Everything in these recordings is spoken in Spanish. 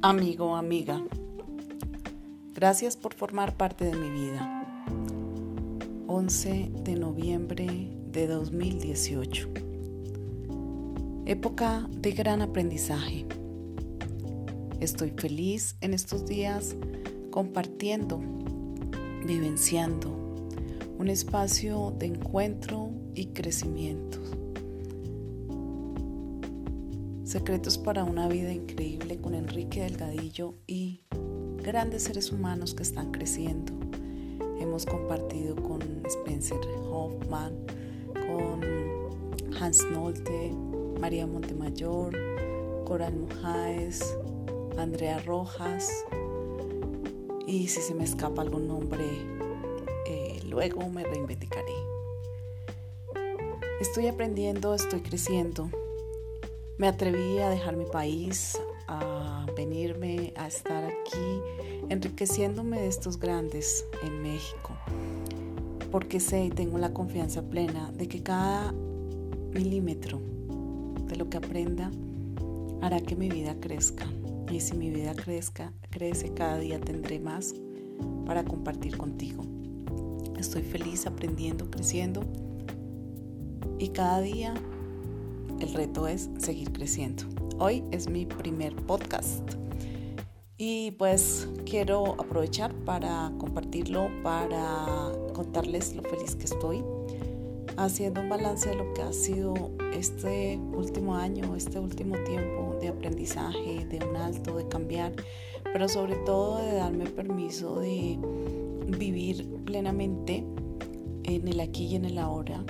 Amigo, amiga, gracias por formar parte de mi vida. 11 de noviembre de 2018. Época de gran aprendizaje. Estoy feliz en estos días compartiendo, vivenciando un espacio de encuentro y crecimiento. Secretos para una vida increíble con Enrique Delgadillo y grandes seres humanos que están creciendo. Hemos compartido con Spencer Hoffman, con Hans Nolte, María Montemayor, Coral Mojaes, Andrea Rojas. Y si se me escapa algún nombre, eh, luego me reivindicaré. Estoy aprendiendo, estoy creciendo me atreví a dejar mi país, a venirme a estar aquí, enriqueciéndome de estos grandes en México, porque sé y tengo la confianza plena de que cada milímetro de lo que aprenda hará que mi vida crezca. Y si mi vida crezca, crece, cada día tendré más para compartir contigo. Estoy feliz aprendiendo, creciendo y cada día el reto es seguir creciendo. Hoy es mi primer podcast y pues quiero aprovechar para compartirlo, para contarles lo feliz que estoy, haciendo un balance de lo que ha sido este último año, este último tiempo de aprendizaje, de un alto, de cambiar, pero sobre todo de darme permiso de vivir plenamente en el aquí y en el ahora,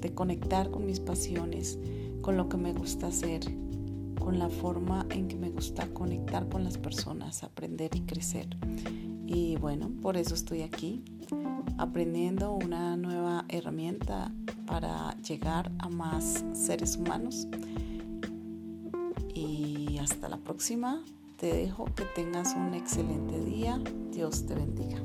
de conectar con mis pasiones, con lo que me gusta hacer, con la forma en que me gusta conectar con las personas, aprender y crecer. Y bueno, por eso estoy aquí, aprendiendo una nueva herramienta para llegar a más seres humanos. Y hasta la próxima. Te dejo que tengas un excelente día. Dios te bendiga.